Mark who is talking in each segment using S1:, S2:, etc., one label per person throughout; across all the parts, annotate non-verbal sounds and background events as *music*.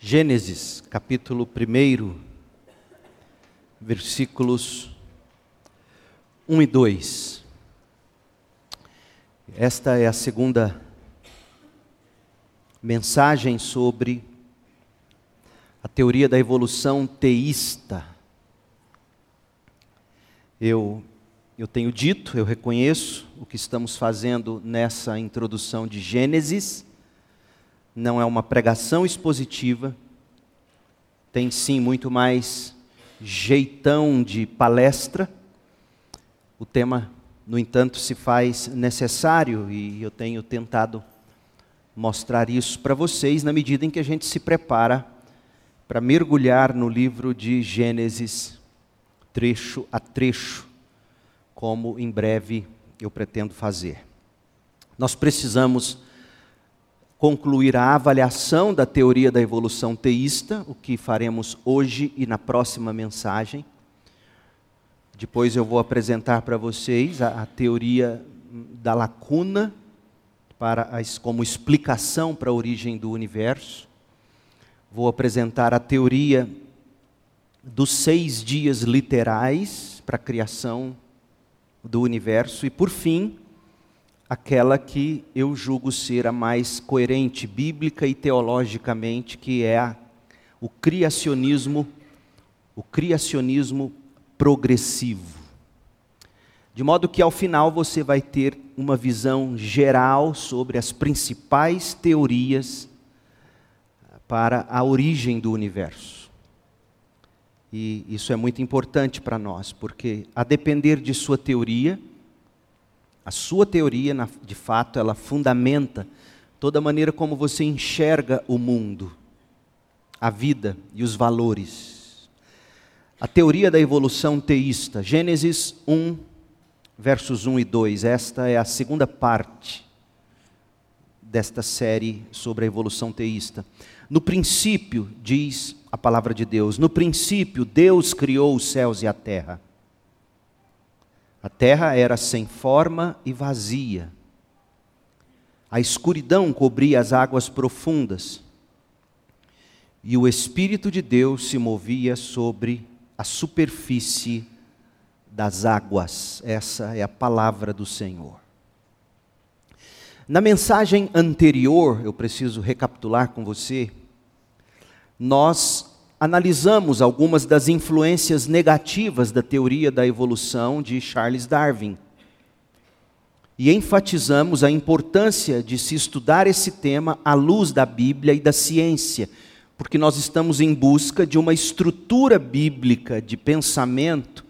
S1: Gênesis, capítulo 1, versículos 1 e 2. Esta é a segunda mensagem sobre a teoria da evolução teísta. Eu, eu tenho dito, eu reconheço o que estamos fazendo nessa introdução de Gênesis não é uma pregação expositiva, tem sim muito mais jeitão de palestra. O tema, no entanto, se faz necessário e eu tenho tentado mostrar isso para vocês na medida em que a gente se prepara para mergulhar no livro de Gênesis, trecho a trecho, como em breve eu pretendo fazer. Nós precisamos concluir a avaliação da teoria da evolução teísta, o que faremos hoje e na próxima mensagem. Depois eu vou apresentar para vocês a, a, teoria da lacuna para as, como explicação para a origem do universo. Vou apresentar a teoria dos seis dias literais para a criação do universo e, por fim, aquela que eu julgo ser a mais coerente bíblica e teologicamente, que é a, o criacionismo, o criacionismo progressivo. De modo que ao final você vai ter uma visão geral sobre as principais teorias para a origem do universo. E isso é muito importante para nós, porque a depender de sua teoria, a sua teoria, de fato, ela fundamenta toda a maneira como você enxerga o mundo, a vida e os valores. A teoria da evolução teísta, Gênesis 1, versos 1 e 2. Esta é a segunda parte desta série sobre a evolução teísta. No princípio, diz a palavra de Deus, no princípio Deus criou os céus e a terra. A terra era sem forma e vazia. A escuridão cobria as águas profundas. E o Espírito de Deus se movia sobre a superfície das águas. Essa é a palavra do Senhor. Na mensagem anterior, eu preciso recapitular com você, nós analisamos algumas das influências negativas da teoria da evolução de Charles Darwin. E enfatizamos a importância de se estudar esse tema à luz da Bíblia e da ciência, porque nós estamos em busca de uma estrutura bíblica de pensamento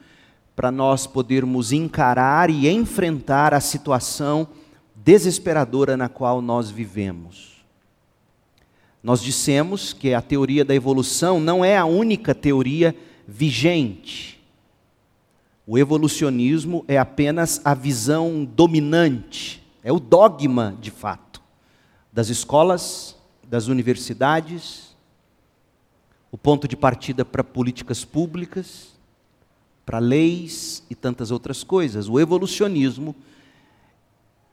S1: para nós podermos encarar e enfrentar a situação desesperadora na qual nós vivemos. Nós dissemos que a teoria da evolução não é a única teoria vigente. O evolucionismo é apenas a visão dominante, é o dogma de fato das escolas, das universidades, o ponto de partida para políticas públicas, para leis e tantas outras coisas. O evolucionismo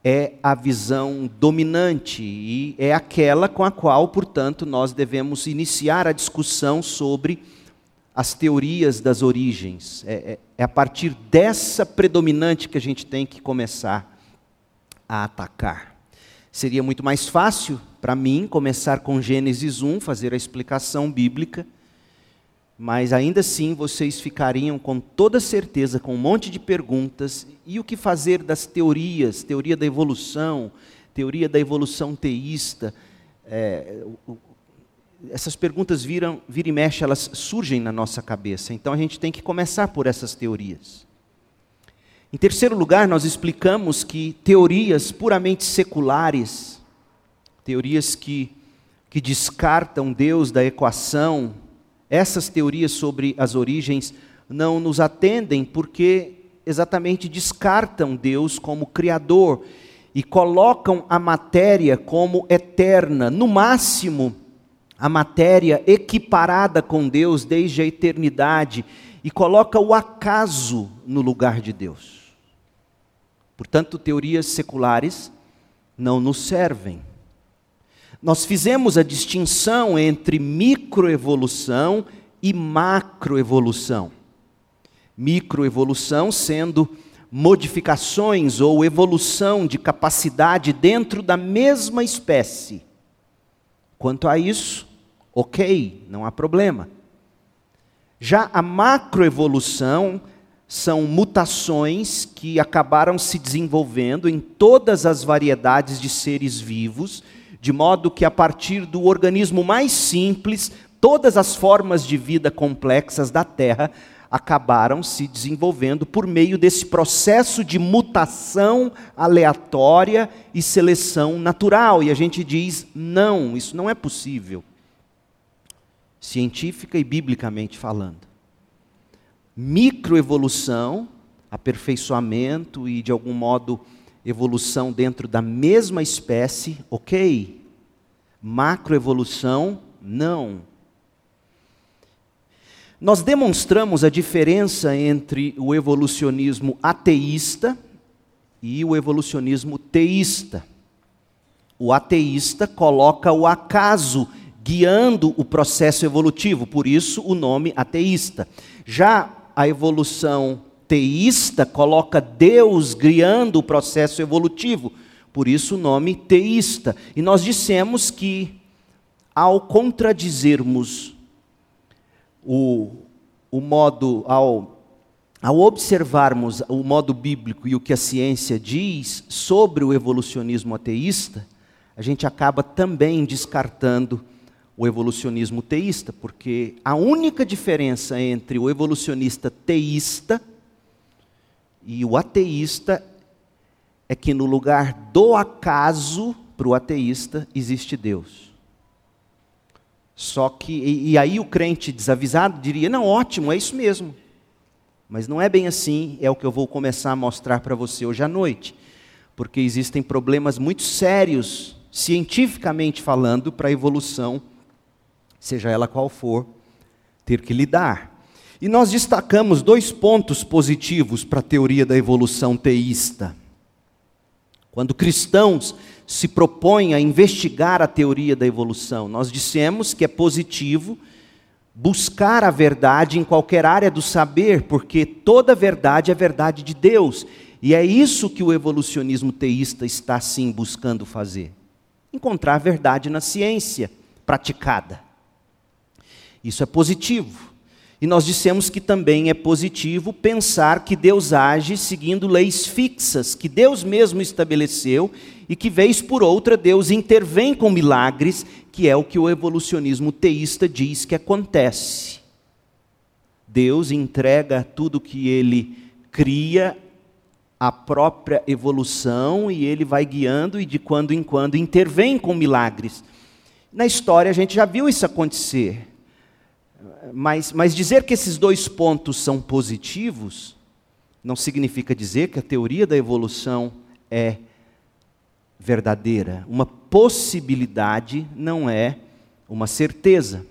S1: é a visão dominante e é aquela com a qual, portanto, nós devemos iniciar a discussão sobre as teorias das origens. É, é, é, a partir dessa predominante que a gente tem que começar a atacar. Seria muito mais fácil para mim começar com Gênesis 1, fazer a explicação bíblica mas ainda assim vocês ficariam com toda certeza com um monte de perguntas. E o que fazer das teorias? Teoria da evolução, teoria da evolução teísta. É, essas perguntas viram, vira e mexe, elas surgem na nossa cabeça. Então a gente tem que começar por essas teorias. Em terceiro lugar, nós explicamos que teorias puramente seculares, teorias que, que descartam Deus da equação, essas teorias sobre as origens não nos atendem porque exatamente descartam Deus como Criador e colocam a matéria como eterna, no máximo, a matéria equiparada com Deus desde a eternidade e coloca o acaso no lugar de Deus. Portanto, teorias seculares não nos servem. Nós fizemos a distinção entre microevolução e macroevolução. Microevolução sendo modificações ou evolução de capacidade dentro da mesma espécie. Quanto a isso, ok, não há problema. Já a macroevolução são mutações que acabaram se desenvolvendo em todas as variedades de seres vivos, de modo que a partir do organismo mais simples, todas as formas de vida complexas da Terra acabaram se desenvolvendo por meio desse processo de mutação aleatória e seleção natural. E a gente diz: não, isso não é possível, científica e biblicamente falando. Microevolução, aperfeiçoamento e, de algum modo, evolução dentro da mesma espécie, ok. Macroevolução, não. Nós demonstramos a diferença entre o evolucionismo ateísta e o evolucionismo teísta. O ateísta coloca o acaso guiando o processo evolutivo, por isso o nome ateísta. Já a evolução teísta coloca Deus guiando o processo evolutivo, por isso o nome teísta. E nós dissemos que, ao contradizermos o, o modo, ao, ao observarmos o modo bíblico e o que a ciência diz sobre o evolucionismo ateísta, a gente acaba também descartando o evolucionismo teísta, porque a única diferença entre o evolucionista teísta e o ateísta é que no lugar do acaso, para o ateísta, existe Deus. Só que, e, e aí o crente desavisado diria: não, ótimo, é isso mesmo. Mas não é bem assim, é o que eu vou começar a mostrar para você hoje à noite. Porque existem problemas muito sérios, cientificamente falando, para a evolução, seja ela qual for, ter que lidar. E nós destacamos dois pontos positivos para a teoria da evolução teísta. Quando cristãos se propõe a investigar a teoria da evolução. Nós dissemos que é positivo buscar a verdade em qualquer área do saber, porque toda verdade é verdade de Deus. E é isso que o evolucionismo teísta está sim buscando fazer: encontrar verdade na ciência praticada. Isso é positivo. E nós dissemos que também é positivo pensar que Deus age seguindo leis fixas que Deus mesmo estabeleceu e que, vez por outra, Deus intervém com milagres, que é o que o evolucionismo teísta diz que acontece. Deus entrega tudo que ele cria à própria evolução e ele vai guiando e de quando em quando intervém com milagres. Na história a gente já viu isso acontecer. Mas, mas dizer que esses dois pontos são positivos não significa dizer que a teoria da evolução é verdadeira. Uma possibilidade não é uma certeza.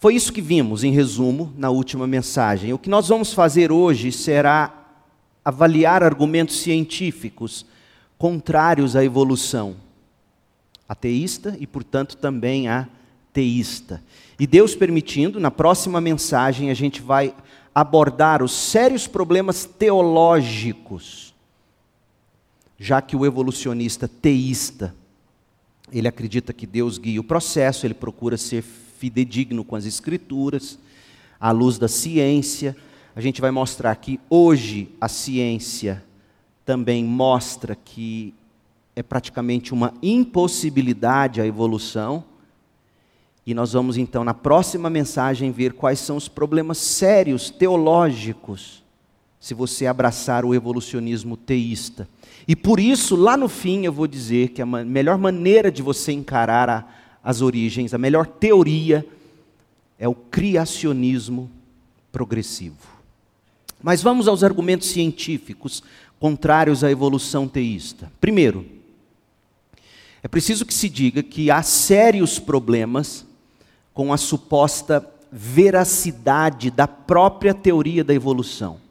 S1: Foi isso que vimos, em resumo, na última mensagem. O que nós vamos fazer hoje será avaliar argumentos científicos contrários à evolução ateísta e, portanto, também a teísta. E Deus permitindo, na próxima mensagem a gente vai abordar os sérios problemas teológicos, já que o evolucionista teísta, ele acredita que Deus guia o processo, ele procura ser fidedigno com as escrituras, à luz da ciência. A gente vai mostrar que hoje a ciência também mostra que é praticamente uma impossibilidade a evolução e nós vamos então, na próxima mensagem, ver quais são os problemas sérios teológicos se você abraçar o evolucionismo teísta. E por isso, lá no fim, eu vou dizer que a melhor maneira de você encarar a, as origens, a melhor teoria, é o criacionismo progressivo. Mas vamos aos argumentos científicos contrários à evolução teísta. Primeiro, é preciso que se diga que há sérios problemas com a suposta veracidade da própria teoria da evolução.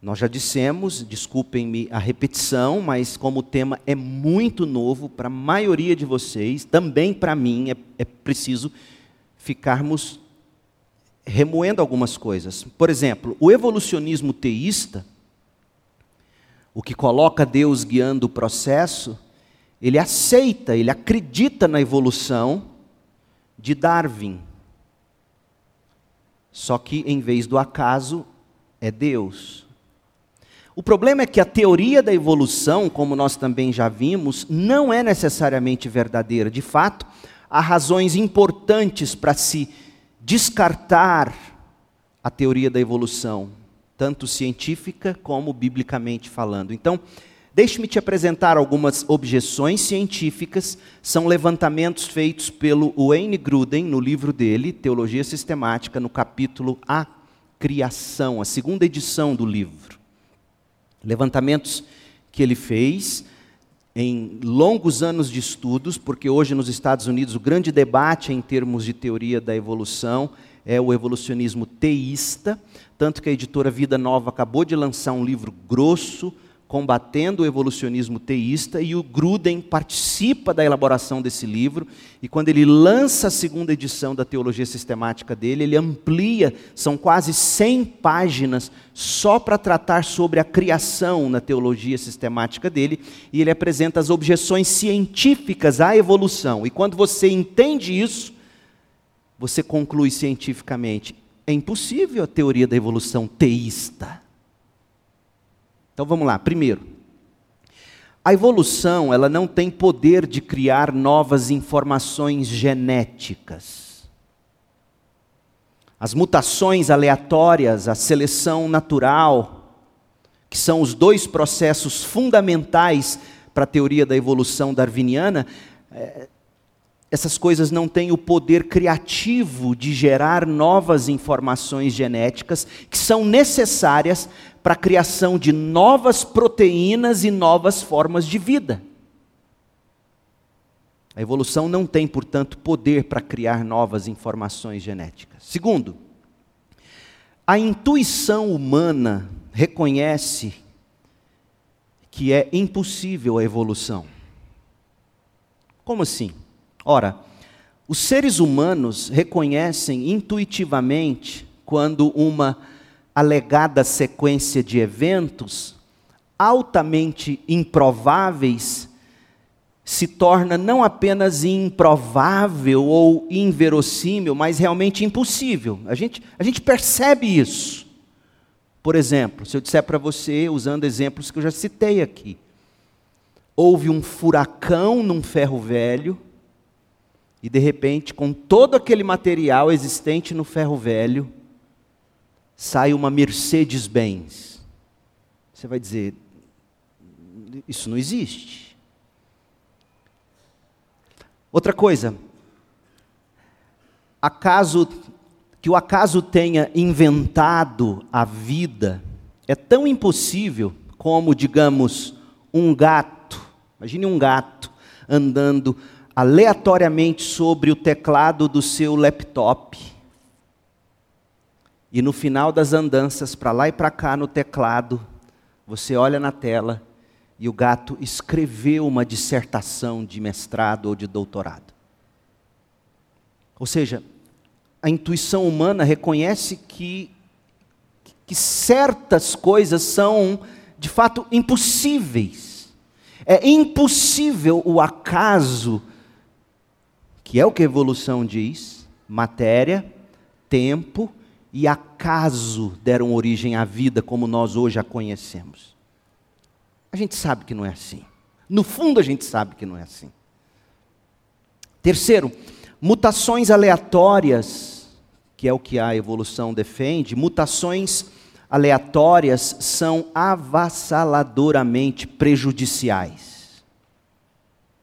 S1: Nós já dissemos, desculpem-me a repetição, mas como o tema é muito novo para a maioria de vocês, também para mim é, é preciso ficarmos remoendo algumas coisas. Por exemplo, o evolucionismo teísta, o que coloca Deus guiando o processo, ele aceita, ele acredita na evolução de Darwin. Só que em vez do acaso, é Deus. O problema é que a teoria da evolução, como nós também já vimos, não é necessariamente verdadeira. De fato, há razões importantes para se descartar a teoria da evolução, tanto científica como biblicamente falando. Então, deixe-me te apresentar algumas objeções científicas, são levantamentos feitos pelo Wayne Gruden no livro dele, Teologia Sistemática, no capítulo A Criação, a segunda edição do livro. Levantamentos que ele fez em longos anos de estudos, porque hoje nos Estados Unidos o grande debate em termos de teoria da evolução é o evolucionismo teísta, tanto que a editora Vida Nova acabou de lançar um livro grosso combatendo o evolucionismo teísta, e o Gruden participa da elaboração desse livro, e quando ele lança a segunda edição da teologia sistemática dele, ele amplia, são quase 100 páginas só para tratar sobre a criação na teologia sistemática dele, e ele apresenta as objeções científicas à evolução. E quando você entende isso, você conclui cientificamente: é impossível a teoria da evolução teísta. Então vamos lá. Primeiro, a evolução ela não tem poder de criar novas informações genéticas. As mutações aleatórias, a seleção natural, que são os dois processos fundamentais para a teoria da evolução darwiniana, é, essas coisas não têm o poder criativo de gerar novas informações genéticas que são necessárias para a criação de novas proteínas e novas formas de vida. A evolução não tem, portanto, poder para criar novas informações genéticas. Segundo, a intuição humana reconhece que é impossível a evolução. Como assim? Ora, os seres humanos reconhecem intuitivamente quando uma alegada sequência de eventos altamente improváveis se torna não apenas improvável ou inverossímil, mas realmente impossível. A gente, a gente percebe isso. Por exemplo, se eu disser para você, usando exemplos que eu já citei aqui, houve um furacão num ferro velho, e de repente, com todo aquele material existente no ferro velho, sai uma Mercedes-Benz. Você vai dizer, isso não existe. Outra coisa, acaso que o acaso tenha inventado a vida é tão impossível como, digamos, um gato. Imagine um gato andando aleatoriamente sobre o teclado do seu laptop e no final das andanças, para lá e para cá no teclado, você olha na tela e o gato escreveu uma dissertação de mestrado ou de doutorado. Ou seja, a intuição humana reconhece que, que certas coisas são, de fato, impossíveis. É impossível o acaso, que é o que a evolução diz, matéria, tempo e acaso deram origem à vida como nós hoje a conhecemos. A gente sabe que não é assim. No fundo, a gente sabe que não é assim. Terceiro, mutações aleatórias, que é o que a evolução defende, mutações aleatórias são avassaladoramente prejudiciais.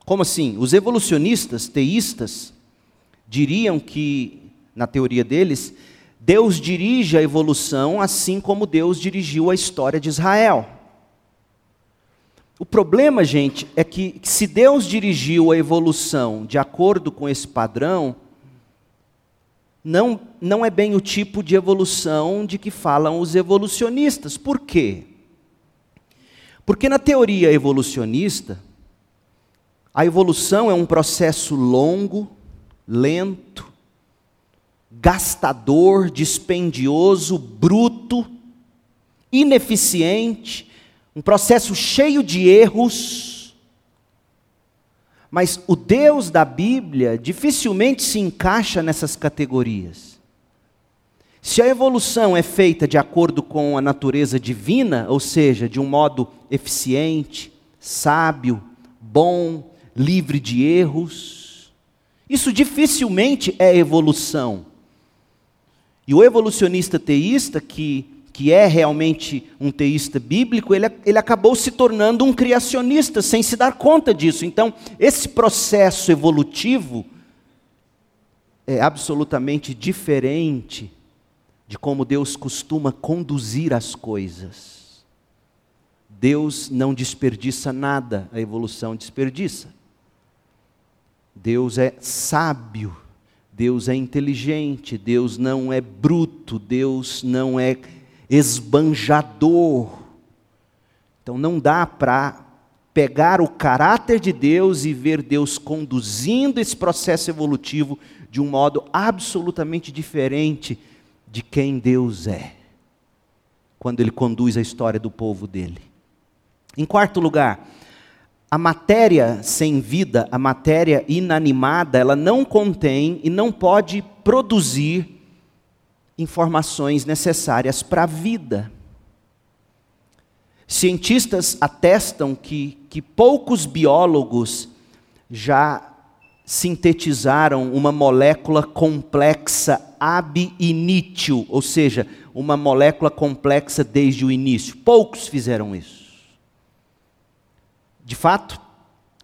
S1: Como assim? Os evolucionistas teístas diriam que, na teoria deles, Deus dirige a evolução assim como Deus dirigiu a história de Israel. O problema, gente, é que se Deus dirigiu a evolução de acordo com esse padrão, não, não é bem o tipo de evolução de que falam os evolucionistas. Por quê? Porque na teoria evolucionista, a evolução é um processo longo, lento, gastador, dispendioso, bruto, ineficiente, um processo cheio de erros. Mas o Deus da Bíblia dificilmente se encaixa nessas categorias. Se a evolução é feita de acordo com a natureza divina, ou seja, de um modo eficiente, sábio, bom, livre de erros, isso dificilmente é evolução. E o evolucionista teísta, que, que é realmente um teísta bíblico, ele, ele acabou se tornando um criacionista sem se dar conta disso. Então, esse processo evolutivo é absolutamente diferente de como Deus costuma conduzir as coisas. Deus não desperdiça nada, a evolução desperdiça. Deus é sábio, Deus é inteligente, Deus não é bruto, Deus não é esbanjador. Então não dá para pegar o caráter de Deus e ver Deus conduzindo esse processo evolutivo de um modo absolutamente diferente de quem Deus é, quando Ele conduz a história do povo dele. Em quarto lugar, a matéria sem vida, a matéria inanimada, ela não contém e não pode produzir informações necessárias para a vida. Cientistas atestam que, que poucos biólogos já sintetizaram uma molécula complexa ab initio, ou seja, uma molécula complexa desde o início. Poucos fizeram isso. De fato,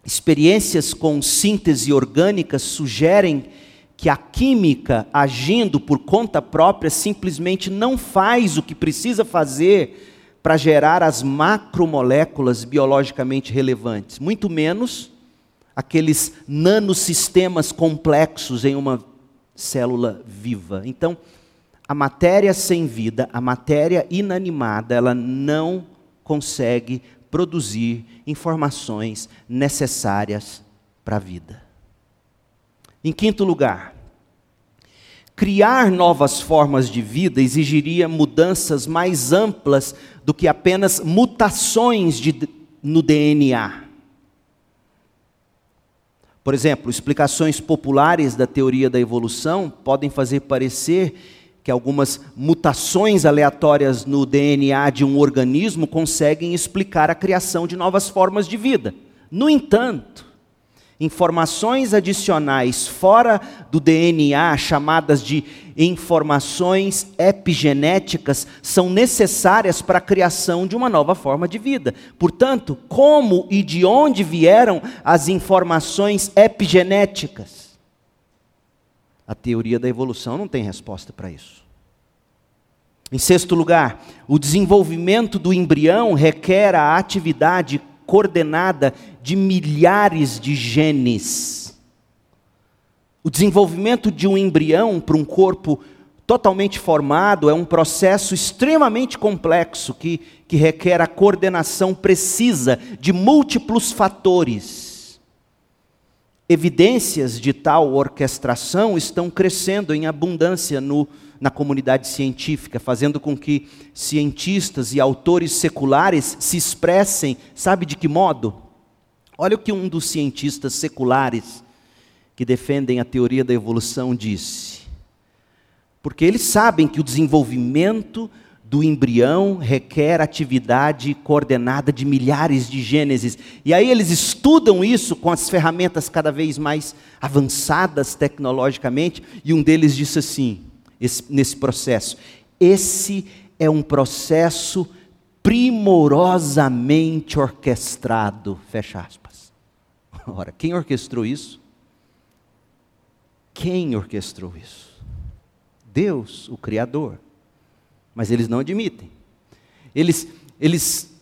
S1: experiências com síntese orgânica sugerem que a química, agindo por conta própria, simplesmente não faz o que precisa fazer para gerar as macromoléculas biologicamente relevantes, muito menos aqueles nanosistemas complexos em uma célula viva. Então, a matéria sem vida, a matéria inanimada, ela não consegue produzir informações necessárias para a vida. Em quinto lugar, criar novas formas de vida exigiria mudanças mais amplas do que apenas mutações de, no DNA. Por exemplo, explicações populares da teoria da evolução podem fazer parecer que algumas mutações aleatórias no DNA de um organismo conseguem explicar a criação de novas formas de vida. No entanto, informações adicionais fora do DNA, chamadas de informações epigenéticas, são necessárias para a criação de uma nova forma de vida. Portanto, como e de onde vieram as informações epigenéticas? A teoria da evolução não tem resposta para isso. Em sexto lugar, o desenvolvimento do embrião requer a atividade coordenada de milhares de genes. O desenvolvimento de um embrião para um corpo totalmente formado é um processo extremamente complexo que, que requer a coordenação precisa de múltiplos fatores. Evidências de tal orquestração estão crescendo em abundância no, na comunidade científica, fazendo com que cientistas e autores seculares se expressem, sabe de que modo? Olha o que um dos cientistas seculares que defendem a teoria da evolução disse. Porque eles sabem que o desenvolvimento do embrião requer atividade coordenada de milhares de gênesis. E aí eles estudam isso com as ferramentas cada vez mais avançadas tecnologicamente, e um deles disse assim, esse, nesse processo: esse é um processo primorosamente orquestrado. Fecha aspas. *laughs* Ora, quem orquestrou isso? Quem orquestrou isso? Deus, o Criador. Mas eles não admitem. Eles, eles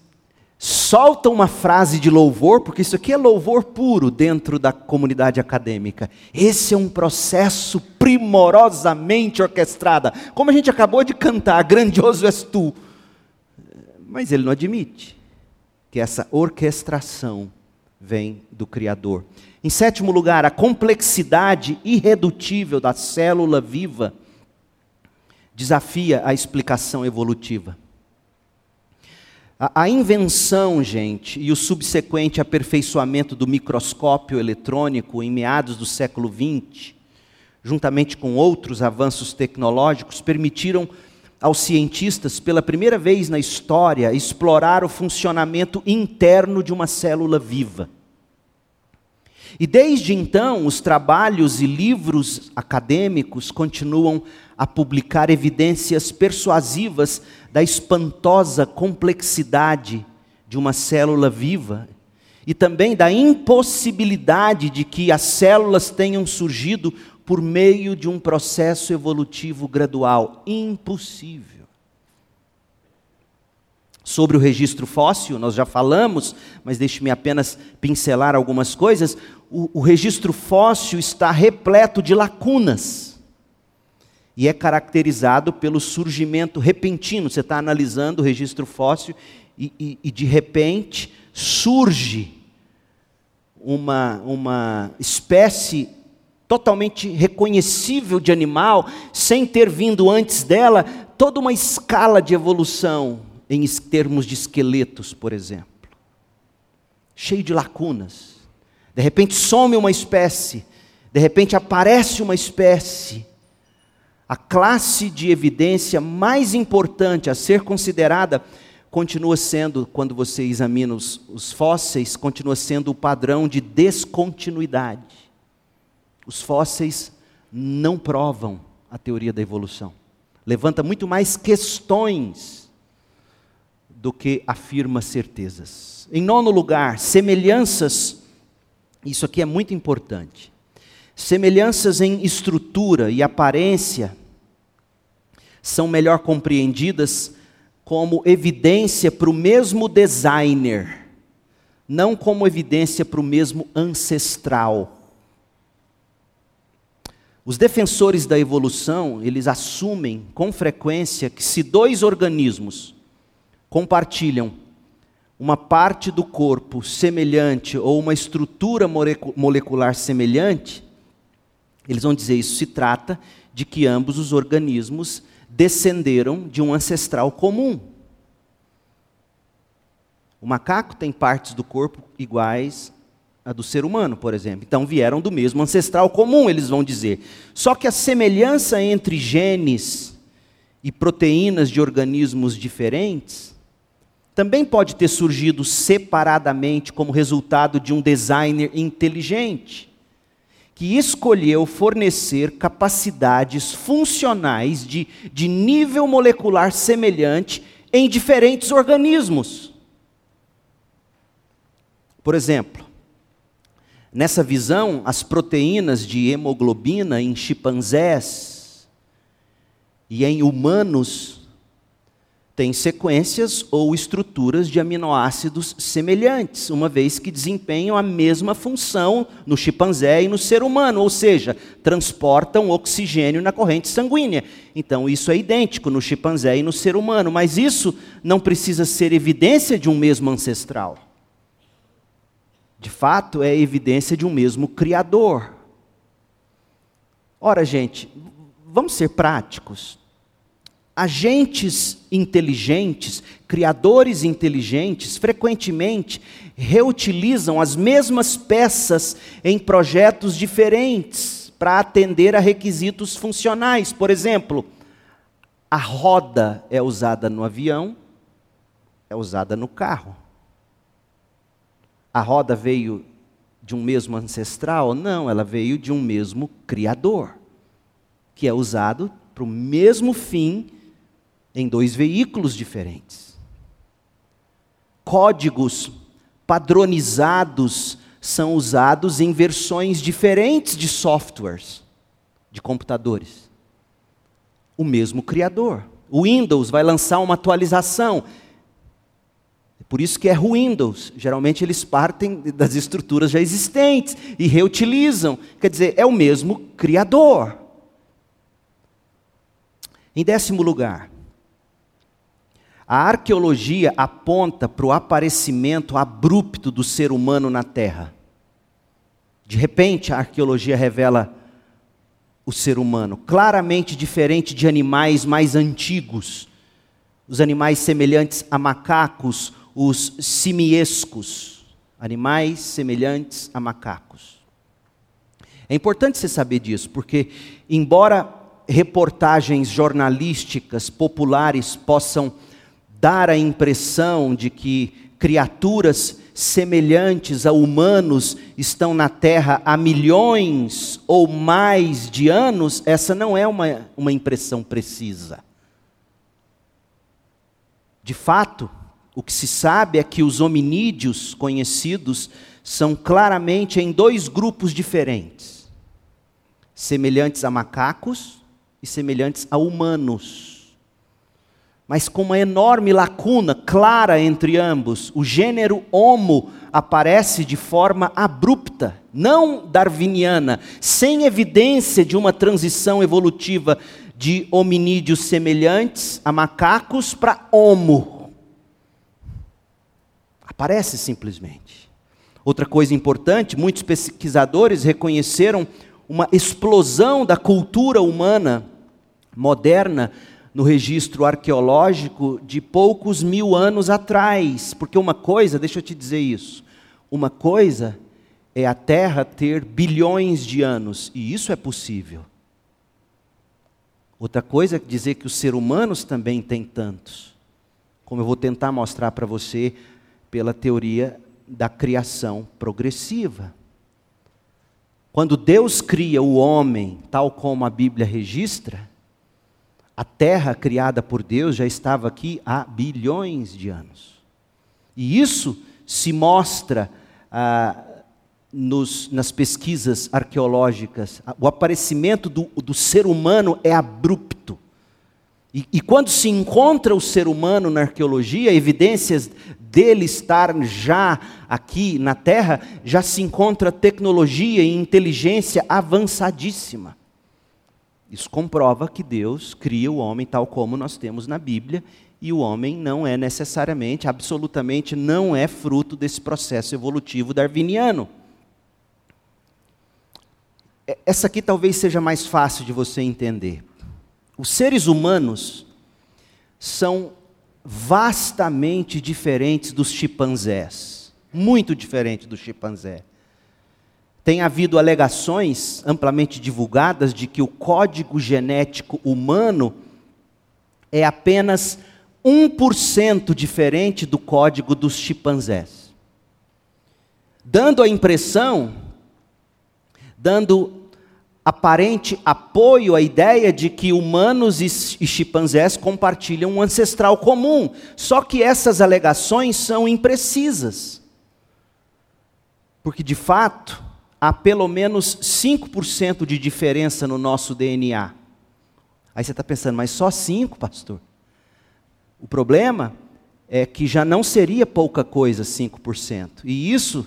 S1: soltam uma frase de louvor, porque isso aqui é louvor puro dentro da comunidade acadêmica. Esse é um processo primorosamente orquestrado. Como a gente acabou de cantar, grandioso és tu. Mas ele não admite que essa orquestração vem do Criador. Em sétimo lugar, a complexidade irredutível da célula viva desafia a explicação evolutiva. A, invenção, gente, e o subsequente aperfeiçoamento do microscópio eletrônico em meados do século XX, juntamente com outros avanços tecnológicos, permitiram aos cientistas, pela primeira vez na história, explorar o funcionamento interno de uma célula viva. E desde então, os trabalhos e livros acadêmicos continuam a publicar evidências persuasivas da espantosa complexidade de uma célula viva e também da impossibilidade de que as células tenham surgido por meio de um processo evolutivo gradual. Impossível. Sobre o registro fóssil, nós já falamos, mas deixe-me apenas pincelar algumas coisas. O, o registro fóssil está repleto de lacunas e é caracterizado pelo surgimento repentino. Você está analisando o registro fóssil e, e, e de repente surge uma, uma espécie totalmente reconhecível de animal, sem ter vindo antes dela toda uma escala de evolução em termos de esqueletos, por exemplo. Cheio de lacunas. De repente some uma espécie, de repente aparece uma espécie. A classe de evidência mais importante a ser considerada continua sendo, quando você examina os, os fósseis, continua sendo o padrão de descontinuidade. Os fósseis não provam a teoria da evolução. Levanta muito mais questões do que afirma certezas. Em nono lugar, semelhanças, isso aqui é muito importante. Semelhanças em estrutura e aparência são melhor compreendidas como evidência para o mesmo designer, não como evidência para o mesmo ancestral. Os defensores da evolução, eles assumem com frequência que se dois organismos compartilham uma parte do corpo semelhante ou uma estrutura molecular semelhante, eles vão dizer isso se trata de que ambos os organismos descenderam de um ancestral comum. O macaco tem partes do corpo iguais a do ser humano, por exemplo. Então vieram do mesmo ancestral comum, eles vão dizer. Só que a semelhança entre genes e proteínas de organismos diferentes também pode ter surgido separadamente como resultado de um designer inteligente que escolheu fornecer capacidades funcionais de, de nível molecular semelhante em diferentes organismos. Por exemplo, Nessa visão, as proteínas de hemoglobina em chimpanzés e em humanos têm sequências ou estruturas de aminoácidos semelhantes, uma vez que desempenham a mesma função no chimpanzé e no ser humano, ou seja, transportam oxigênio na corrente sanguínea. Então, isso é idêntico no chimpanzé e no ser humano, mas isso não precisa ser evidência de um mesmo ancestral de fato, é evidência de um mesmo Criador. Ora, gente, vamos ser práticos. Agentes inteligentes, criadores inteligentes, frequentemente reutilizam as mesmas peças em projetos diferentes para atender a requisitos funcionais. Por exemplo, a roda é usada no avião, é usada no carro a roda veio de um mesmo ancestral? Não, ela veio de um mesmo Criador, que é usado para o mesmo fim em dois veículos diferentes. Códigos padronizados são usados em versões diferentes de softwares, de computadores. O mesmo Criador. O Windows vai lançar uma atualização por isso que é Windows. Geralmente eles partem das estruturas já existentes e reutilizam. Quer dizer, é o mesmo Criador. Em décimo lugar, A arqueologia aponta para o aparecimento abrupto do ser humano na Terra. De repente, a arqueologia revela o ser humano, claramente diferente de animais mais antigos, os animais semelhantes a macacos, os simiescos, animais semelhantes a macacos. É importante você saber disso, porque, embora reportagens jornalísticas populares possam dar a impressão de que criaturas semelhantes a humanos estão na Terra há milhões ou mais de anos, essa não é uma, uma impressão precisa. De fato, o que se sabe é que os hominídeos conhecidos são claramente em dois grupos diferentes: semelhantes a macacos e semelhantes a humanos mas com uma enorme lacuna clara entre ambos. O gênero Homo aparece de forma abrupta, não darwiniana, sem evidência de uma transição evolutiva de hominídeos semelhantes a macacos para Homo. Aparece simplesmente. Outra coisa importante, muitos pesquisadores reconheceram uma explosão da cultura humana moderna no registro arqueológico de poucos mil anos atrás. Porque uma coisa, deixa eu te dizer isso, uma coisa é a Terra ter bilhões de anos, e isso é possível. Outra coisa é dizer que os seres humanos também têm tantos, como eu vou tentar mostrar para você pela teoria da criação progressiva. Quando Deus cria o homem, tal como a Bíblia registra, a terra criada por Deus já estava aqui há bilhões de anos. E isso se mostra ah, nos, nas pesquisas arqueológicas. O aparecimento do, do ser humano é abrupto. E, e, quando se encontra o ser humano na arqueologia, evidências dele estar já aqui na Terra, já se encontra tecnologia e inteligência avançadíssima. Isso comprova que Deus cria o homem tal como nós temos na Bíblia, e o homem não é necessariamente, absolutamente não é fruto desse processo evolutivo darwiniano. Essa aqui talvez seja mais fácil de você entender. Os seres humanos são vastamente diferentes dos chimpanzés, muito diferentes do chimpanzé. Tem havido alegações amplamente divulgadas de que o código genético humano é apenas 1% diferente do código dos chimpanzés. Dando a impressão, dando aparente apoio à ideia de que humanos e chimpanzés compartilham um ancestral comum. Só que essas alegações são imprecisas. Porque, de fato, há pelo menos 5% de diferença no nosso DNA. Aí você está pensando, mas só 5%, pastor? O problema é que já não seria pouca coisa 5%. E isso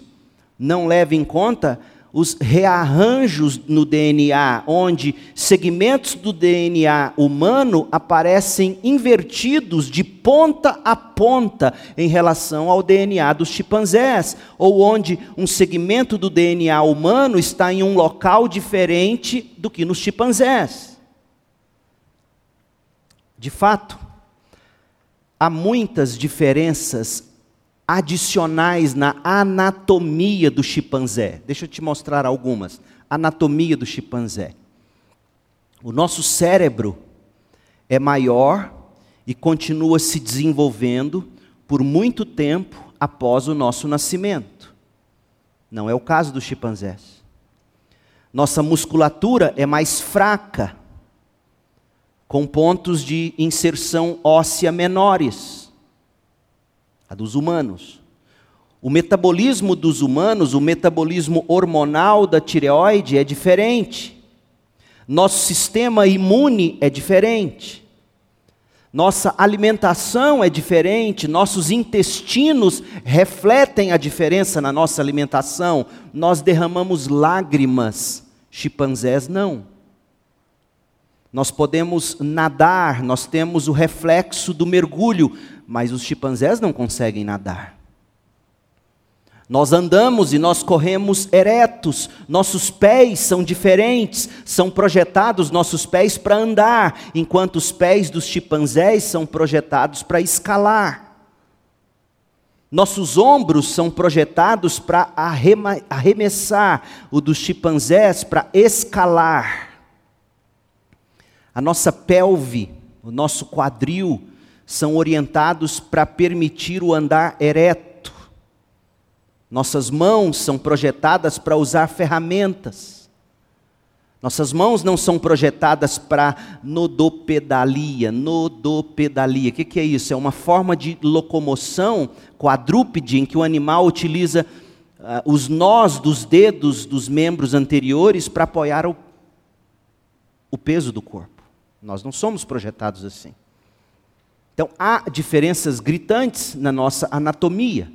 S1: não leva em conta os rearranjos no DNA, onde segmentos do DNA humano aparecem invertidos de ponta a ponta em relação ao DNA dos chimpanzés, ou onde um segmento do DNA humano está em um local diferente do que nos chimpanzés. De fato, há muitas diferenças adicionais na anatomia do chimpanzé. Deixa eu te mostrar algumas. Anatomia do chimpanzé. O nosso cérebro é maior e continua se desenvolvendo por muito tempo após o nosso nascimento. Não é o caso dos chimpanzés. Nossa musculatura é mais fraca, com pontos de inserção óssea menores a dos humanos. O metabolismo dos humanos, o metabolismo hormonal da tireoide é diferente. Nosso sistema imune é diferente. Nossa alimentação é diferente, nossos intestinos refletem a diferença na nossa alimentação. Nós derramamos lágrimas, chimpanzés não. Nós podemos nadar, nós temos o reflexo do mergulho, mas os chimpanzés não conseguem nadar. Nós andamos e nós corremos eretos, nossos pés são diferentes, são projetados nossos pés para andar, enquanto os pés dos chimpanzés são projetados para escalar. Nossos ombros são projetados para arremessar, o dos chimpanzés para escalar. A nossa pelve, o nosso quadril, são orientados para permitir o andar ereto. Nossas mãos são projetadas para usar ferramentas. Nossas mãos não são projetadas para nodopedalia. Nodopedalia, o que, que é isso? É uma forma de locomoção quadrúpede em que o animal utiliza uh, os nós dos dedos dos membros anteriores para apoiar o, o peso do corpo. Nós não somos projetados assim. Então há diferenças gritantes na nossa anatomia.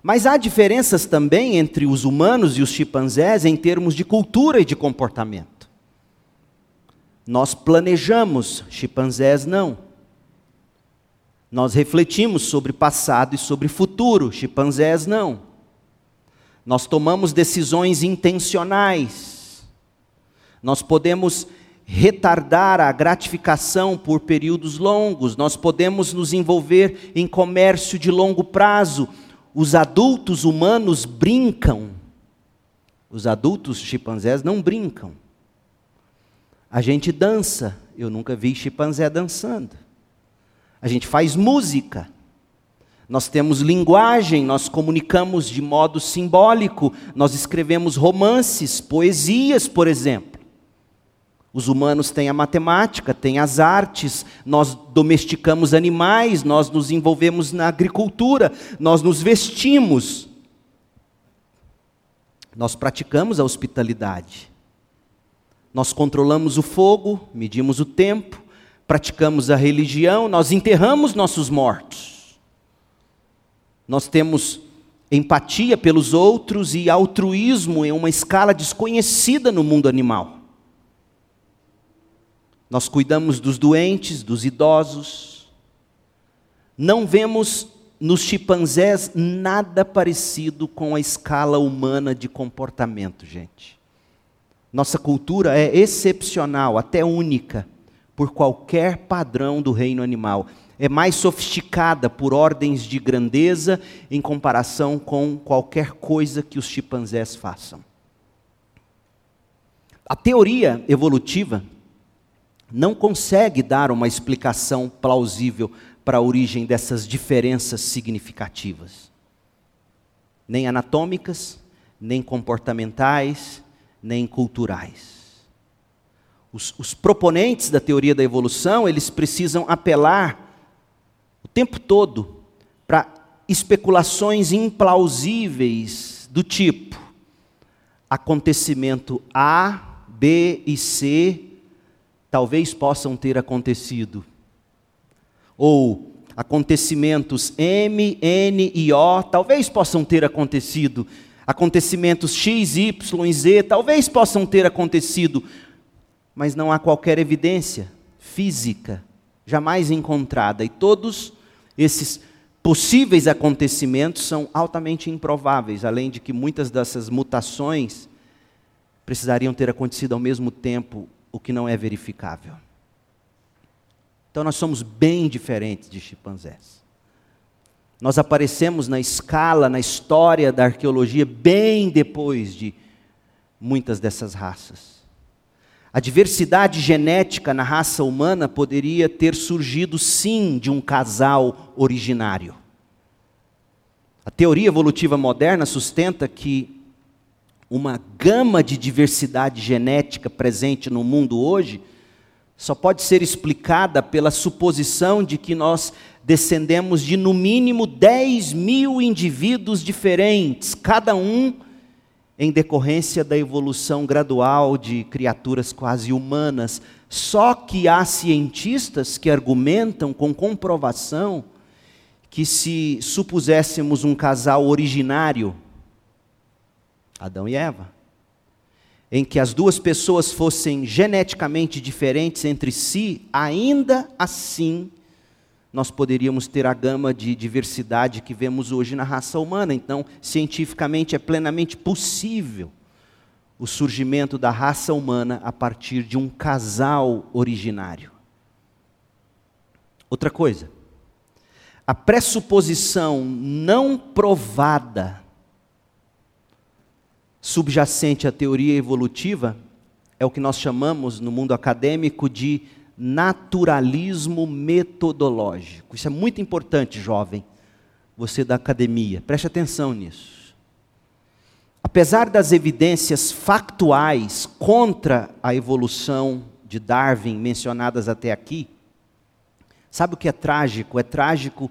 S1: Mas há diferenças também entre os humanos e os chimpanzés em termos de cultura e de comportamento. Nós planejamos, chimpanzés não. Nós refletimos sobre passado e sobre futuro, chimpanzés não. Nós tomamos decisões intencionais. Nós podemos retardar a gratificação por períodos longos, nós podemos nos envolver em comércio de longo prazo, os adultos humanos brincam. Os adultos chimpanzés não brincam. A gente dança. Eu nunca vi chimpanzé dançando. A gente faz música. Nós temos linguagem, nós comunicamos de modo simbólico, nós escrevemos romances, poesias, por exemplo. Os humanos têm a matemática, têm as artes, nós domesticamos animais, nós nos envolvemos na agricultura, nós nos vestimos. Nós praticamos a hospitalidade. Nós controlamos o fogo, medimos o tempo, praticamos a religião, nós enterramos nossos mortos. Nós temos empatia pelos outros e altruísmo em uma escala desconhecida no mundo animal. Nós cuidamos dos doentes, dos idosos. Não vemos nos chimpanzés nada parecido com a escala humana de comportamento, gente. Nossa cultura é excepcional, até única, por qualquer padrão do reino animal. É mais sofisticada por ordens de grandeza em comparação com qualquer coisa que os chimpanzés façam. A teoria evolutiva não consegue dar uma explicação plausível para a origem dessas diferenças significativas. Nem anatômicas, nem comportamentais, nem culturais. Os, os, proponentes da teoria da evolução, eles precisam apelar o tempo todo para especulações implausíveis do tipo acontecimento A, B e C talvez possam ter acontecido. Ou acontecimentos M, N e O talvez possam ter acontecido. Acontecimentos X, Y, Z talvez possam ter acontecido, mas não há qualquer evidência física jamais encontrada. E todos esses possíveis acontecimentos são altamente improváveis, além de que muitas dessas mutações precisariam ter acontecido ao mesmo tempo o que não é verificável. Então nós somos bem diferentes de chimpanzés. Nós aparecemos na escala, na história da arqueologia, bem depois de muitas dessas raças. A diversidade genética na raça humana poderia ter surgido, sim, de um casal originário. A teoria evolutiva moderna sustenta que uma gama de diversidade genética presente no mundo hoje, só pode ser explicada pela suposição de que nós descendemos de no mínimo 10 mil indivíduos diferentes, cada um em decorrência da evolução gradual de criaturas quase humanas. Só que há cientistas que argumentam com comprovação que se supuséssemos um casal originário, Adão e Eva, em que as duas pessoas fossem geneticamente diferentes entre si, ainda assim nós poderíamos ter a gama de diversidade que vemos hoje na raça humana. Então, cientificamente é plenamente possível o surgimento da raça humana a partir de um casal originário. Outra coisa, a pressuposição não provada subjacente à teoria evolutiva é o que nós chamamos no mundo acadêmico de naturalismo metodológico. Isso é muito importante, jovem, você da academia, preste atenção nisso. Apesar das evidências factuais contra a evolução de Darwin mencionadas até aqui, sabe o que é trágico? É trágico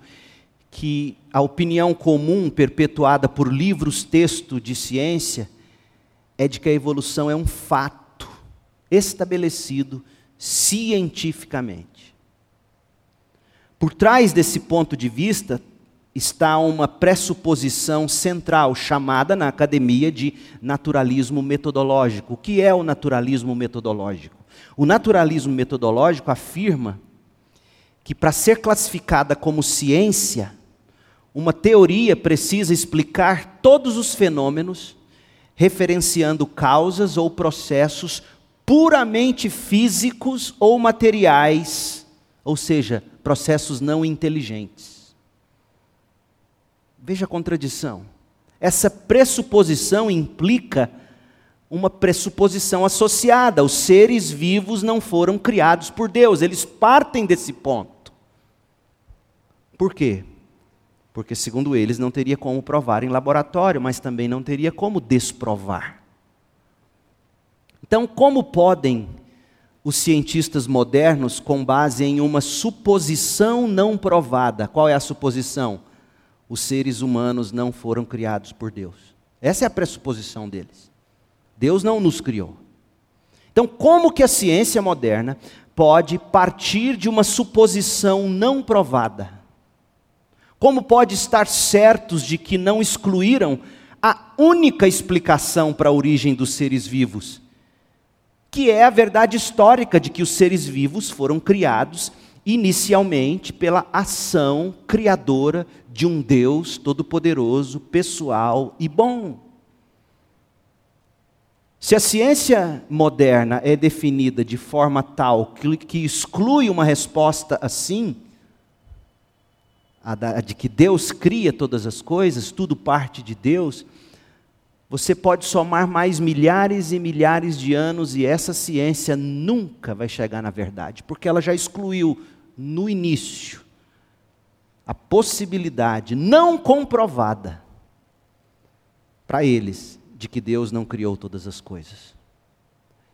S1: que a opinião comum perpetuada por livros, texto de ciência, é de que a evolução é um fato estabelecido cientificamente. Por trás desse ponto de vista está uma pressuposição central chamada na academia de naturalismo metodológico. O que é o naturalismo metodológico? O naturalismo metodológico afirma que para ser classificada como ciência, uma teoria precisa explicar todos os fenômenos, referenciando causas ou processos puramente físicos ou materiais, ou seja, processos não inteligentes. Veja a contradição. Essa pressuposição implica uma pressuposição associada. Os seres vivos não foram criados por Deus, eles partem desse ponto. Por quê? Porque, segundo eles, não teria como provar em laboratório, mas também não teria como desprovar. Então, como podem os cientistas modernos, com base em uma suposição não provada, qual é a suposição? Os seres humanos não foram criados por Deus. Essa é a pressuposição deles. Deus não nos criou. Então, como que a ciência moderna pode partir de uma suposição não provada? Como pode estar certos de que não excluíram a única explicação para a origem dos seres vivos, que é a verdade histórica de que os seres vivos foram criados inicialmente pela ação criadora de um Deus todo-poderoso, pessoal e bom. Se a ciência moderna é definida de forma tal que, exclui uma resposta assim, a, de que Deus cria todas as coisas, tudo parte de Deus, você pode somar mais milhares e milhares de anos e essa ciência nunca vai chegar na verdade, porque ela já excluiu no início a possibilidade não comprovada para eles de que Deus não criou todas as coisas.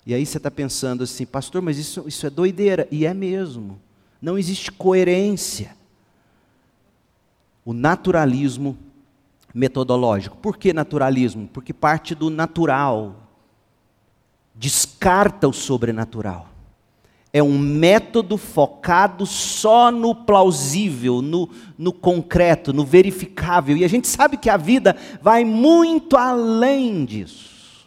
S1: E aí você está pensando assim, pastor, mas isso, isso é doideira. E é mesmo. Não existe coerência. O naturalismo metodológico. Por que naturalismo? Porque parte do natural, descarta o sobrenatural. É um método focado só no plausível, no, no concreto, no verificável. E a gente sabe que a vida vai muito além disso.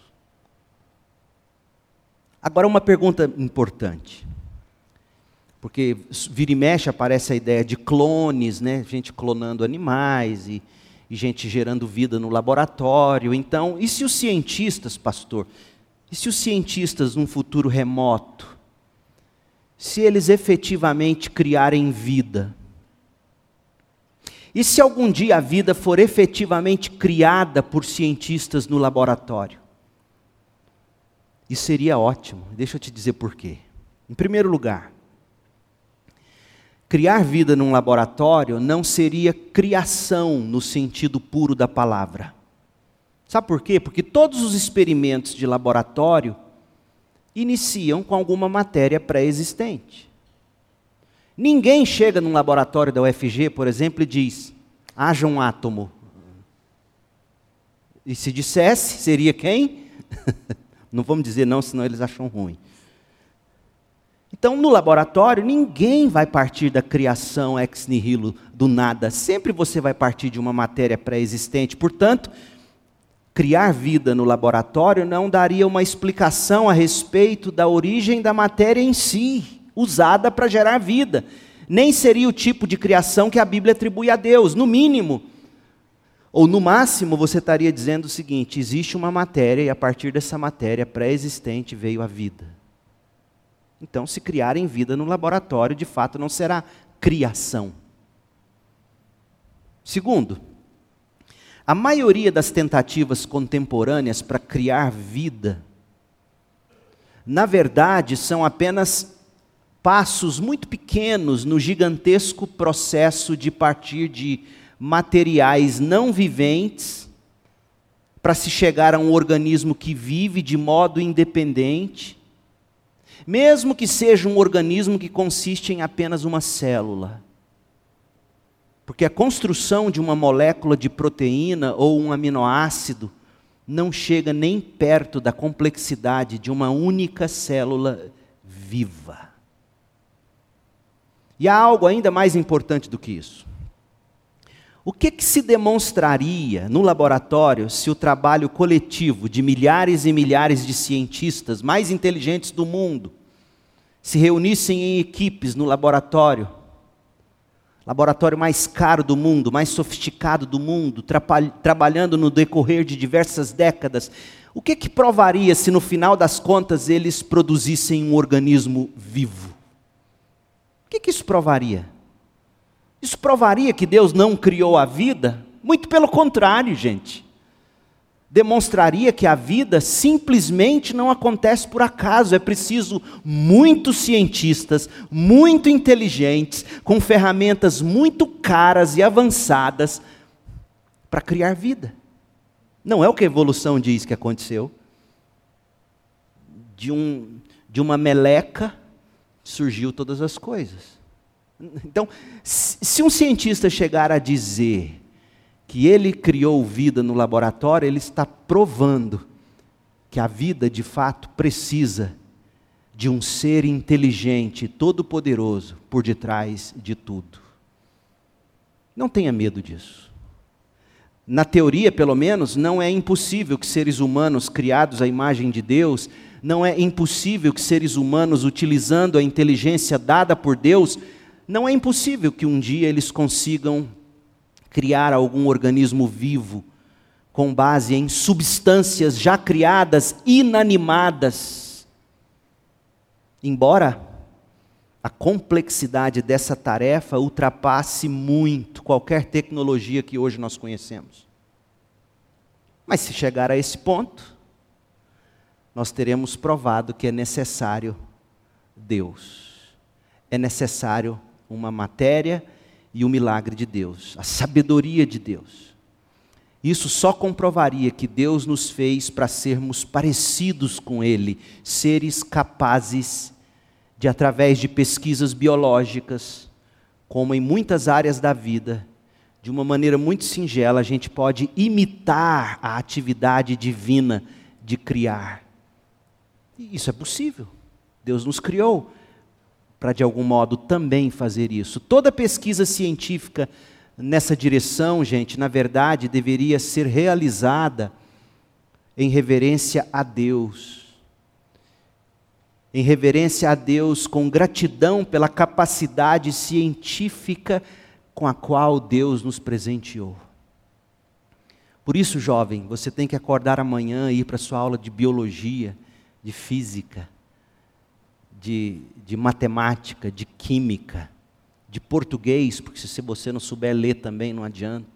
S1: Agora, uma pergunta importante. Porque vira e mexe aparece a ideia de clones, né? gente clonando animais e e gente gerando vida no laboratório. Então, e se os cientistas, pastor? E se os cientistas num futuro remoto, se eles efetivamente criarem vida? E se algum dia a vida for efetivamente criada por cientistas no laboratório? Isso seria ótimo. Deixa eu te dizer por quê. Em primeiro lugar, Criar vida num laboratório não seria criação no sentido puro da palavra. Sabe por quê? Porque todos os experimentos de laboratório iniciam com alguma matéria pré-existente. Ninguém chega num laboratório da UFG, por exemplo, e diz: haja um átomo. E se dissesse, seria quem? *laughs* não vamos dizer não, senão eles acham ruim. Então, no laboratório, ninguém vai partir da criação ex nihilo, do nada. Sempre você vai partir de uma matéria pré-existente. Portanto, criar vida no laboratório não daria uma explicação a respeito da origem da matéria em si, usada para gerar vida. nem seria o tipo de criação que a Bíblia atribui a Deus, no mínimo. Ou no máximo, você estaria dizendo o seguinte: existe uma matéria e a partir dessa matéria pré-existente veio a vida. Então, se criarem vida no laboratório, de fato não será criação. Segundo, a maioria das tentativas contemporâneas para criar vida, na verdade, são apenas passos muito pequenos no gigantesco processo de partir de materiais não viventes para se chegar a um organismo que vive de modo independente, mesmo que seja um organismo que consiste em apenas uma célula. Porque a construção de uma molécula de proteína ou um aminoácido não chega nem perto da complexidade de uma única célula viva. E há algo ainda mais importante do que isso. O que, que, se demonstraria no laboratório se o trabalho coletivo de milhares e milhares de cientistas mais inteligentes do mundo se reunissem em equipes no laboratório? Laboratório mais caro do mundo, mais sofisticado do mundo, trabalhando no decorrer de diversas décadas. O que, que provaria se no final das contas eles produzissem um organismo vivo? O que, que isso provaria? Isso provaria que Deus não criou a vida? Muito pelo contrário, gente. Demonstraria que a vida simplesmente não acontece por acaso. É preciso muitos cientistas, muito inteligentes, com ferramentas muito caras e avançadas para criar vida. Não é o que a evolução diz que aconteceu. De, um, de uma meleca surgiu todas as coisas. Então, se um cientista chegar a dizer que ele criou vida no laboratório, ele está provando que a vida de fato precisa de um ser inteligente, todo-poderoso por detrás de tudo. Não tenha medo disso. Na teoria, pelo menos, não é impossível que seres humanos criados à imagem de Deus não é impossível que seres humanos, utilizando a inteligência dada por Deus, não é impossível que um dia eles consigam criar algum organismo vivo com base em substâncias já criadas, inanimadas. Embora a complexidade dessa tarefa ultrapasse muito qualquer tecnologia que hoje nós conhecemos. Mas se chegar a esse ponto, nós teremos provado que é necessário Deus. É necessário uma matéria e o milagre de Deus, a sabedoria de Deus. Isso só comprovaria que Deus nos fez para sermos parecidos com Ele, seres capazes de, através de pesquisas biológicas, como em muitas áreas da vida, de uma maneira muito singela, a gente pode imitar a atividade divina de criar. Isso é possível. Deus nos criou para, de algum modo, também fazer isso. Toda pesquisa científica nessa direção, gente, na verdade, deveria ser realizada em reverência a Deus. Em reverência a Deus, com gratidão pela capacidade científica com a qual Deus nos presenteou. Por isso, jovem, você tem que acordar amanhã e ir para sua aula de biologia de física, de, de matemática, de química, de português, porque se você não souber ler também não adianta.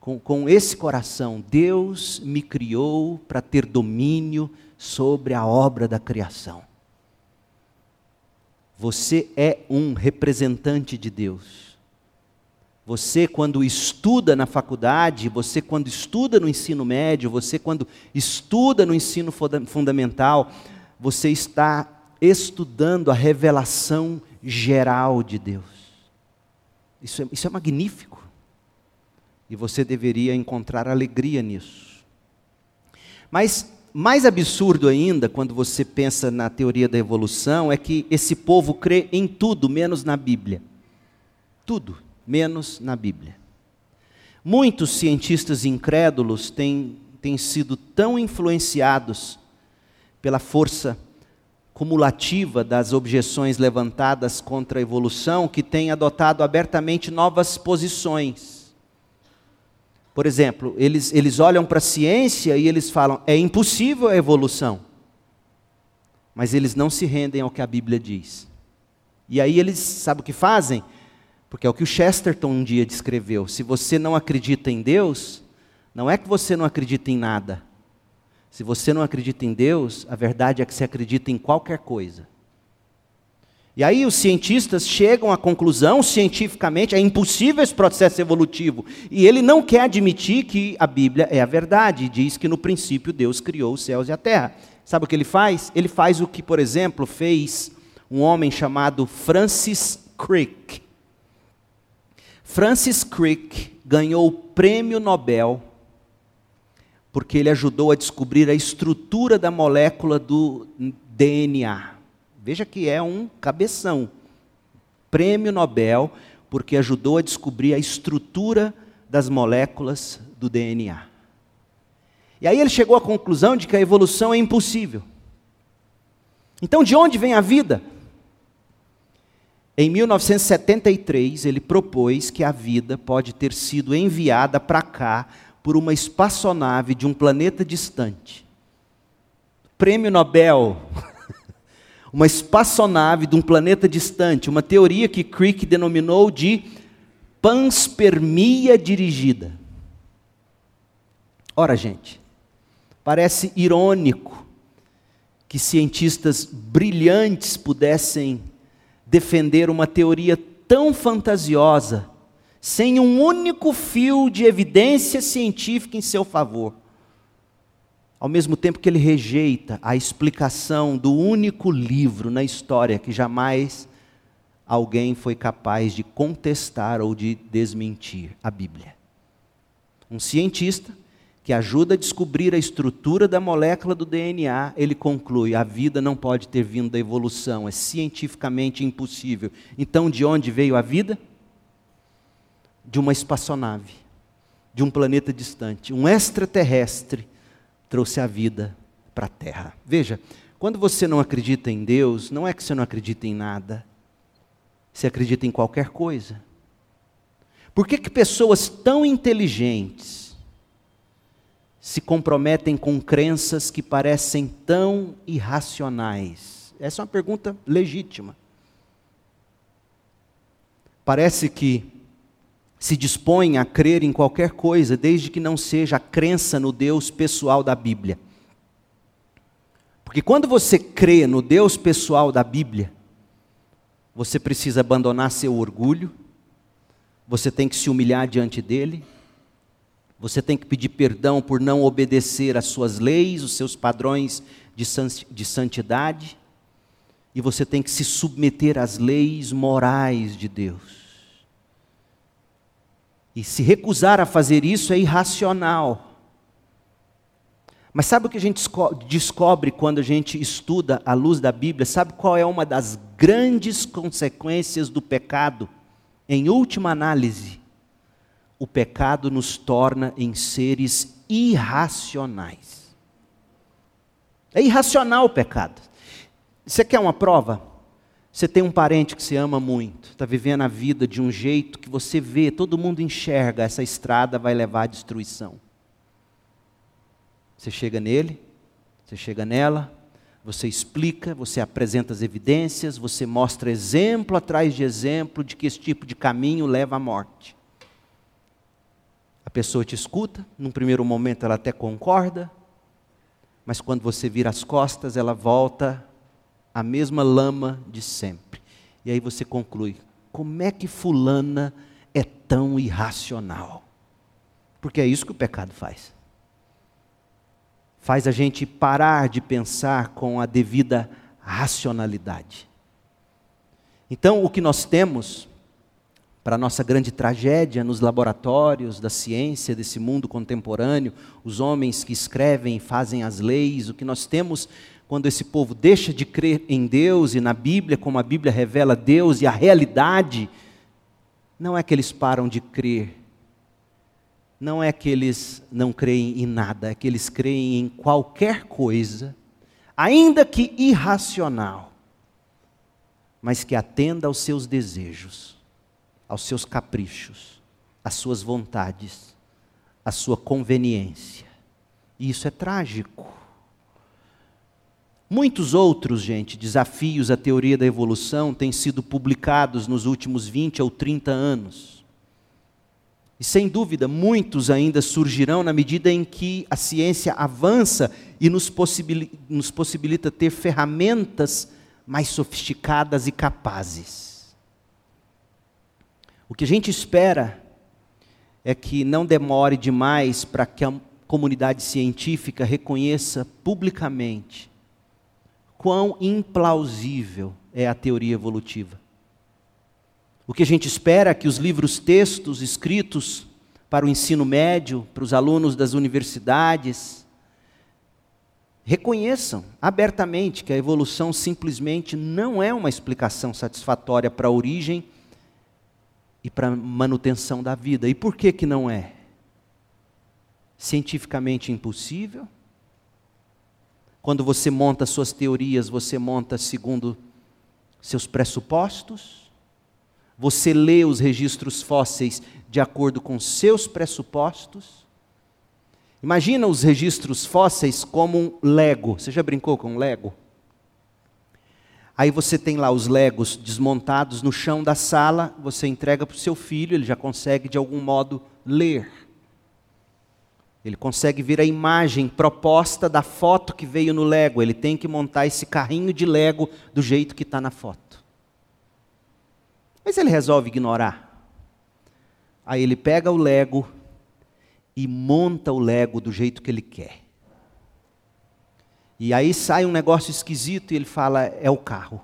S1: Com, com esse coração, Deus me criou para ter domínio sobre a obra da criação. Você é um representante de Deus. Você, quando estuda na faculdade, você, quando estuda no ensino médio, você, quando estuda no ensino fundamental, você está estudando a revelação geral de Deus. Isso é, isso é magnífico. E você deveria encontrar alegria nisso. Mas mais absurdo ainda, quando você pensa na teoria da evolução, é que esse povo crê em tudo menos na Bíblia. Tudo menos na Bíblia. Muitos cientistas incrédulos têm, têm sido tão influenciados pela força cumulativa das objeções levantadas contra a evolução que tem adotado abertamente novas posições. Por exemplo, eles, eles olham para a ciência e eles falam: é impossível a evolução. Mas eles não se rendem ao que a Bíblia diz. E aí eles, sabe o que fazem? Porque é o que o Chesterton um dia descreveu: se você não acredita em Deus, não é que você não acredita em nada, se você não acredita em Deus, a verdade é que você acredita em qualquer coisa. E aí os cientistas chegam à conclusão, cientificamente, é impossível esse processo evolutivo. E ele não quer admitir que a Bíblia é a verdade. Diz que no princípio Deus criou os céus e a terra. Sabe o que ele faz? Ele faz o que, por exemplo, fez um homem chamado Francis Crick. Francis Crick ganhou o prêmio Nobel porque ele ajudou a descobrir a estrutura da molécula do DNA. Veja que é um cabeção. Prêmio Nobel, porque ajudou a descobrir a estrutura das moléculas do DNA. E aí ele chegou à conclusão de que a evolução é impossível. Então, de onde vem a vida? Em 1973, ele propôs que a vida pode ter sido enviada para cá por uma espaçonave de um planeta distante. Prêmio Nobel. *laughs* uma espaçonave de um planeta distante, uma teoria que Crick denominou de panspermia dirigida. Ora, gente, parece irônico que cientistas brilhantes pudessem defender uma teoria tão fantasiosa sem um único fio de evidência científica em seu favor. Ao mesmo tempo que ele rejeita a explicação do único livro na história que jamais alguém foi capaz de contestar ou de desmentir a Bíblia. Um cientista que ajuda a descobrir a estrutura da molécula do DNA, ele conclui: a vida não pode ter vindo da evolução, é cientificamente impossível. Então, de onde veio a vida? De uma espaçonave, de um planeta distante. Um extraterrestre trouxe a vida para a Terra. Veja, quando você não acredita em Deus, não é que você não acredita em nada, você acredita em qualquer coisa. Por que, que pessoas tão inteligentes se comprometem com crenças que parecem tão irracionais? Essa é uma pergunta legítima. Parece que se dispõem a crer em qualquer coisa, desde que não seja a crença no Deus pessoal da Bíblia. Porque quando você crê no Deus pessoal da Bíblia, você precisa abandonar seu orgulho, você tem que se humilhar diante dele, você tem que pedir perdão por não obedecer às suas leis, os seus padrões de santidade, e você tem que se submeter às leis morais de Deus. E se recusar a fazer isso é irracional. Mas sabe o que a gente descobre quando a gente estuda a luz da Bíblia? Sabe qual é uma das grandes consequências do pecado? Em última análise, o pecado nos torna em seres irracionais. É irracional o pecado. Você quer uma prova? Você tem um parente que você ama muito, está vivendo a vida de um jeito que você vê, todo mundo enxerga, essa estrada vai levar à destruição. Você chega nele, você chega nela, você explica, você apresenta as evidências, você mostra exemplo atrás de exemplo de que esse tipo de caminho leva à morte. A pessoa te escuta, num primeiro momento ela até concorda, mas quando você vira as costas, ela volta a mesma lama de sempre. E aí você conclui: como é que Fulana é tão irracional? Porque é isso que o pecado faz. Faz a gente parar de pensar com a devida racionalidade. Então, o que nós temos, para nossa grande tragédia nos laboratórios da ciência desse mundo contemporâneo, os homens que escrevem e fazem as leis, o que nós temos quando esse povo deixa de crer em Deus e na Bíblia, como a Bíblia revela Deus e a realidade, não é que eles param de crer, não é que eles não creem em nada, é que eles creem em qualquer coisa, ainda que irracional, mas que atenda aos seus desejos, aos seus caprichos, às suas vontades, à sua conveniência. E isso é trágico. Muitos outros, gente, desafios à teoria da evolução têm sido publicados nos últimos 20 ou 30 anos. E sem dúvida, muitos ainda surgirão na medida em que a ciência avança e nos possibilita, ter ferramentas mais sofisticadas e capazes. O que a gente espera é que não demore demais para que a comunidade científica reconheça publicamente quão implausível é a teoria evolutiva. O que a gente espera é que os livros textos escritos para o ensino médio, para os alunos das universidades, reconheçam abertamente que a evolução simplesmente não é uma explicação satisfatória para a origem e para a manutenção da vida. E por que que não é? Cientificamente impossível? Quando você monta suas teorias, você monta segundo seus pressupostos? Você lê os registros fósseis de acordo com seus pressupostos? Imagina os registros fósseis como um Lego. Você já brincou com um Lego? Aí você tem lá os Legos desmontados no chão da sala, você entrega para o seu filho, ele já consegue de algum modo ler. Ele consegue ver a imagem proposta da foto que veio no Lego. Ele tem que montar esse carrinho de Lego do jeito que está na foto. Mas ele resolve ignorar. Aí ele pega o Lego e monta o Lego do jeito que ele quer. E aí sai um negócio esquisito e ele fala: é o carro.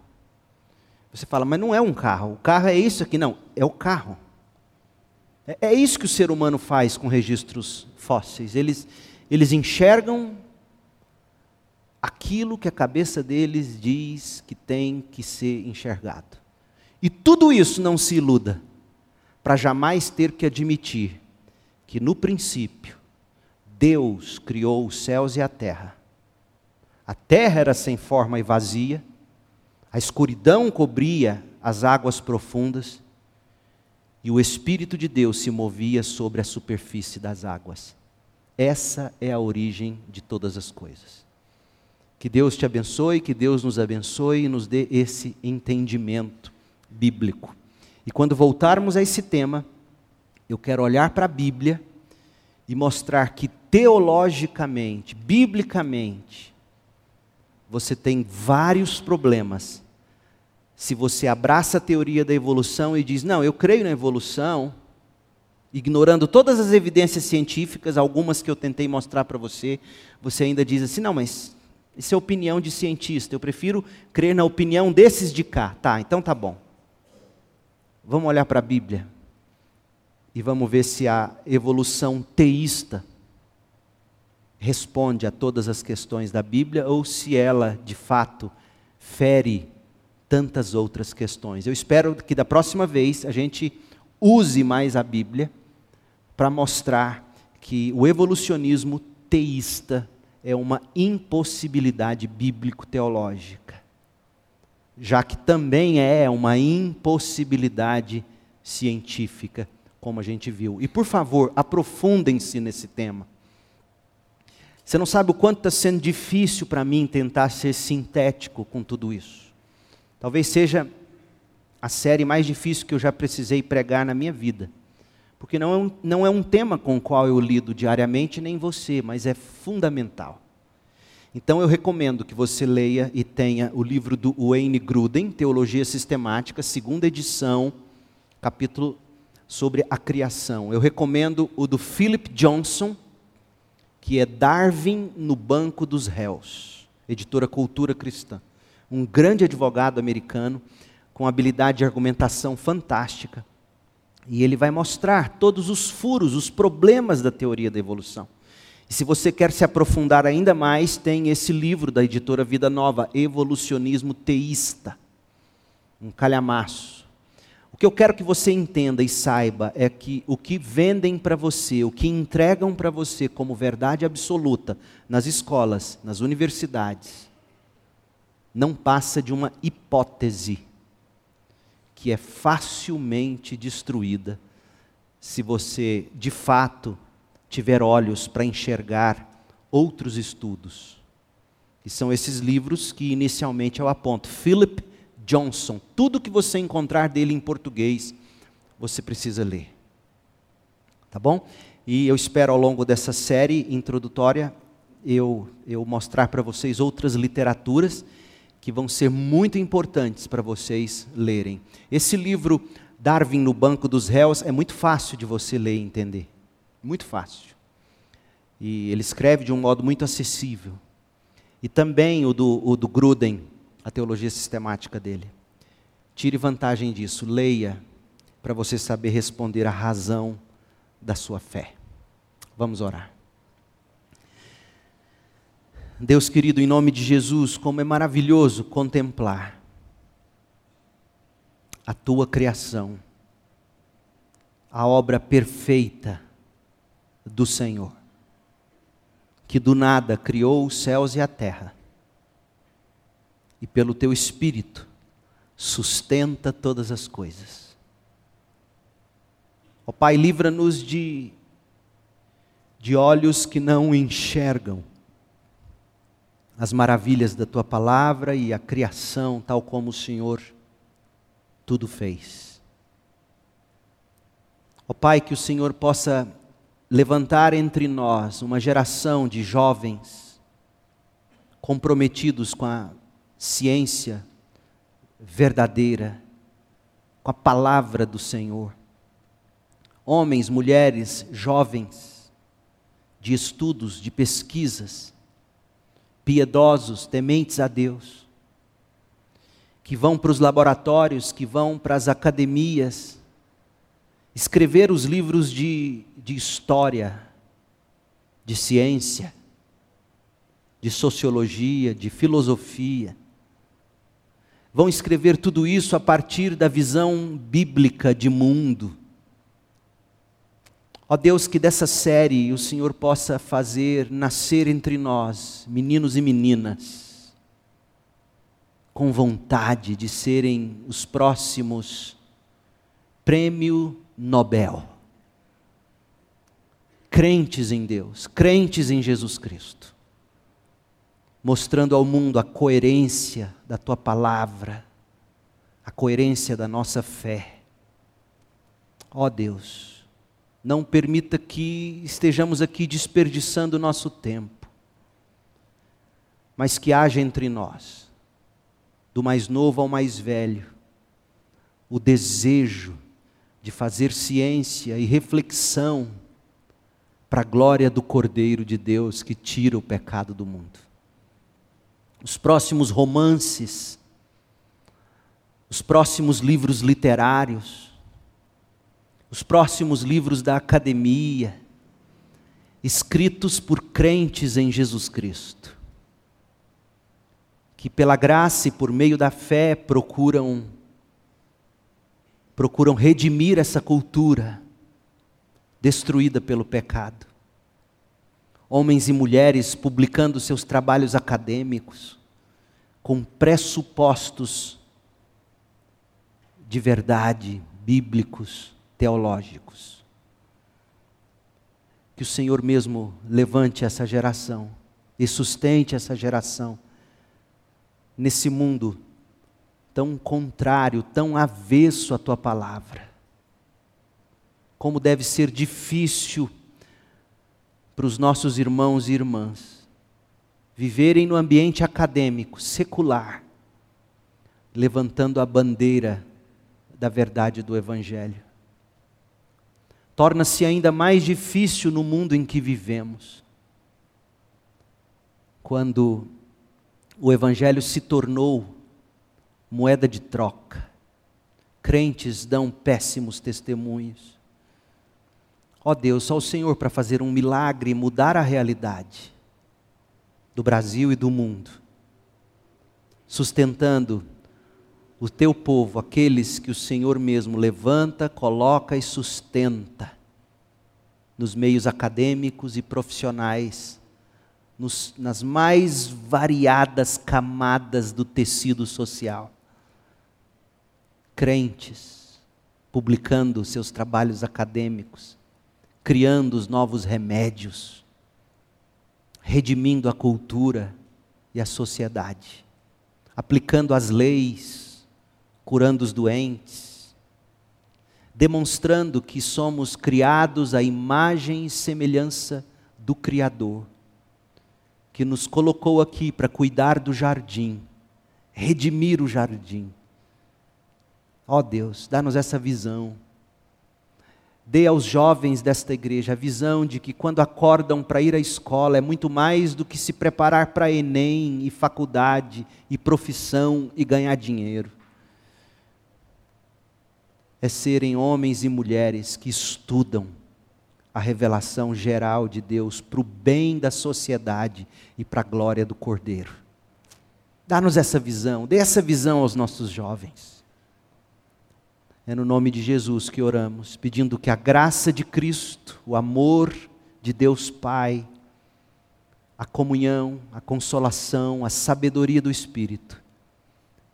S1: Você fala, mas não é um carro. O carro é isso aqui. Não, é o carro. É, é isso que o ser humano faz com registros fósseis. Eles, eles enxergam aquilo que a cabeça deles diz que tem que ser enxergado. E tudo isso não se iluda, para jamais ter que admitir que no princípio Deus criou os céus e a terra. A terra era sem forma e vazia, a escuridão cobria as águas profundas, e o Espírito de Deus se movia sobre a superfície das águas. Essa é a origem de todas as coisas. Que Deus te abençoe, que Deus nos abençoe e nos dê esse entendimento bíblico. E quando voltarmos a esse tema, eu quero olhar para a Bíblia e mostrar que teologicamente, biblicamente, você tem vários problemas se você abraça a teoria da evolução e diz, não, eu creio na evolução, ignorando todas as evidências científicas, algumas que eu tentei mostrar para você, você ainda diz assim, não, mas isso é opinião de cientista, eu prefiro crer na opinião desses de cá. Tá, então tá bom. Vamos olhar para a Bíblia e vamos ver se a evolução teísta responde a todas as questões da Bíblia ou se ela, de fato, fere tantas outras questões. Eu espero que da próxima vez a gente use mais a Bíblia para mostrar que o evolucionismo teísta é uma impossibilidade bíblico-teológica, já que também é uma impossibilidade científica, como a gente viu. E por favor, aprofundem-se nesse tema. Você não sabe o quanto está sendo difícil para mim tentar ser sintético com tudo isso. Talvez seja a série mais difícil que eu já precisei pregar na minha vida. Porque não é um, não é um tema com o qual eu lido diariamente, nem você, mas é fundamental. Então eu recomendo que você leia e tenha o livro do Wayne Gruden, Teologia Sistemática, segunda edição, capítulo sobre a criação. Eu recomendo o do Philip Johnson, que é Darwin no Banco dos Réus, editora Cultura Cristã um grande advogado americano, com habilidade de argumentação fantástica. E ele vai mostrar todos os furos, os problemas da teoria da evolução. E se você quer se aprofundar ainda mais, tem esse livro da editora Vida Nova, Evolucionismo Teísta. Um calhamaço. O que eu quero que você entenda e saiba é que o que vendem para você, o que entregam para você como verdade absoluta nas escolas, nas universidades, não passa de uma hipótese que é facilmente destruída se você, de fato, tiver olhos para enxergar outros estudos. E são esses livros que inicialmente eu aponto. Philip Johnson, tudo que você encontrar dele em português, você precisa ler. Tá bom? E eu espero ao longo dessa série introdutória eu, eu mostrar para vocês outras literaturas que vão ser muito importantes para vocês lerem. Esse livro, Darwin no Banco dos Réus, é muito fácil de você ler e entender. Muito fácil. E ele escreve de um modo muito acessível. E também o do, o do Gruden, a teologia sistemática dele. Tire vantagem disso, leia, para você saber responder a razão da sua fé. Vamos orar. Deus querido, em nome de Jesus, como é maravilhoso contemplar a tua criação, a obra perfeita do Senhor, que do nada criou os céus e a terra, e pelo teu Espírito sustenta todas as coisas. Ó Pai, livra-nos de, de olhos que não enxergam as maravilhas da tua palavra e a criação, tal como o Senhor tudo fez. Ó oh, Pai, que o Senhor possa levantar entre nós uma geração de jovens comprometidos com a ciência verdadeira, com a palavra do Senhor. Homens, mulheres, jovens, de estudos, de pesquisas, piedosos, tementes a Deus, que vão para os laboratórios, que vão para as academias, escrever os livros de, de história, de ciência, de sociologia, de filosofia. Vão escrever tudo isso a partir da visão bíblica de mundo Ó Deus, que dessa série o Senhor possa fazer nascer entre nós meninos e meninas com vontade de serem os próximos prêmio Nobel. Crentes em Deus, crentes em Jesus Cristo, mostrando ao mundo a coerência da tua palavra, a coerência da nossa fé. Ó Deus, não permita que estejamos aqui desperdiçando nosso tempo, mas que haja entre nós, do mais novo ao mais velho, o desejo de fazer ciência e reflexão para a glória do Cordeiro de Deus que tira o pecado do mundo. Os próximos romances, os próximos livros literários, os próximos livros da academia, escritos por crentes em Jesus Cristo, que pela graça e por meio da fé procuram procuram redimir essa cultura destruída pelo pecado. Homens e mulheres publicando seus trabalhos acadêmicos com pressupostos de verdade bíblicos teológicos. Que o Senhor mesmo levante essa geração e sustente essa geração nesse mundo tão contrário, tão avesso à tua palavra. Como deve ser difícil para os nossos irmãos e irmãs viverem no ambiente acadêmico, secular, levantando a bandeira da verdade do Evangelho torna-se ainda mais difícil no mundo em que vivemos. Quando o Evangelho se tornou moeda de troca, crentes dão péssimos testemunhos. Ó oh Deus, só o Senhor para fazer um milagre e mudar a realidade do Brasil e do mundo, sustentando o teu povo, aqueles que o Senhor mesmo levanta, coloca e sustenta nos meios acadêmicos e profissionais nos, nas mais variadas camadas do tecido social. Crentes publicando seus trabalhos acadêmicos, criando os novos remédios, redimindo a cultura e a sociedade, aplicando as leis, curando os doentes, demonstrando que somos criados à imagem e semelhança do Criador que nos colocou aqui para cuidar do jardim, redimir o jardim. Ó oh Deus, dá-nos essa visão. Dê aos jovens desta igreja a visão de que quando acordam para ir à escola é muito mais do que se preparar para Enem e faculdade e profissão e ganhar dinheiro. É serem homens e mulheres que estudam a revelação geral de Deus para o bem da sociedade e para a glória do Cordeiro. Dá-nos essa visão, dê essa visão aos nossos jovens. É no nome de Jesus que oramos, pedindo que a graça de Cristo, o amor de Deus Pai, a comunhão, a consolação, a sabedoria do Espírito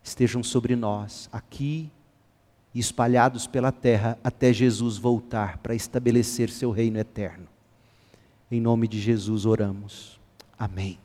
S1: estejam sobre nós, aqui e espalhados pela terra até Jesus voltar para estabelecer seu reino eterno. Em nome de Jesus oramos. Amém.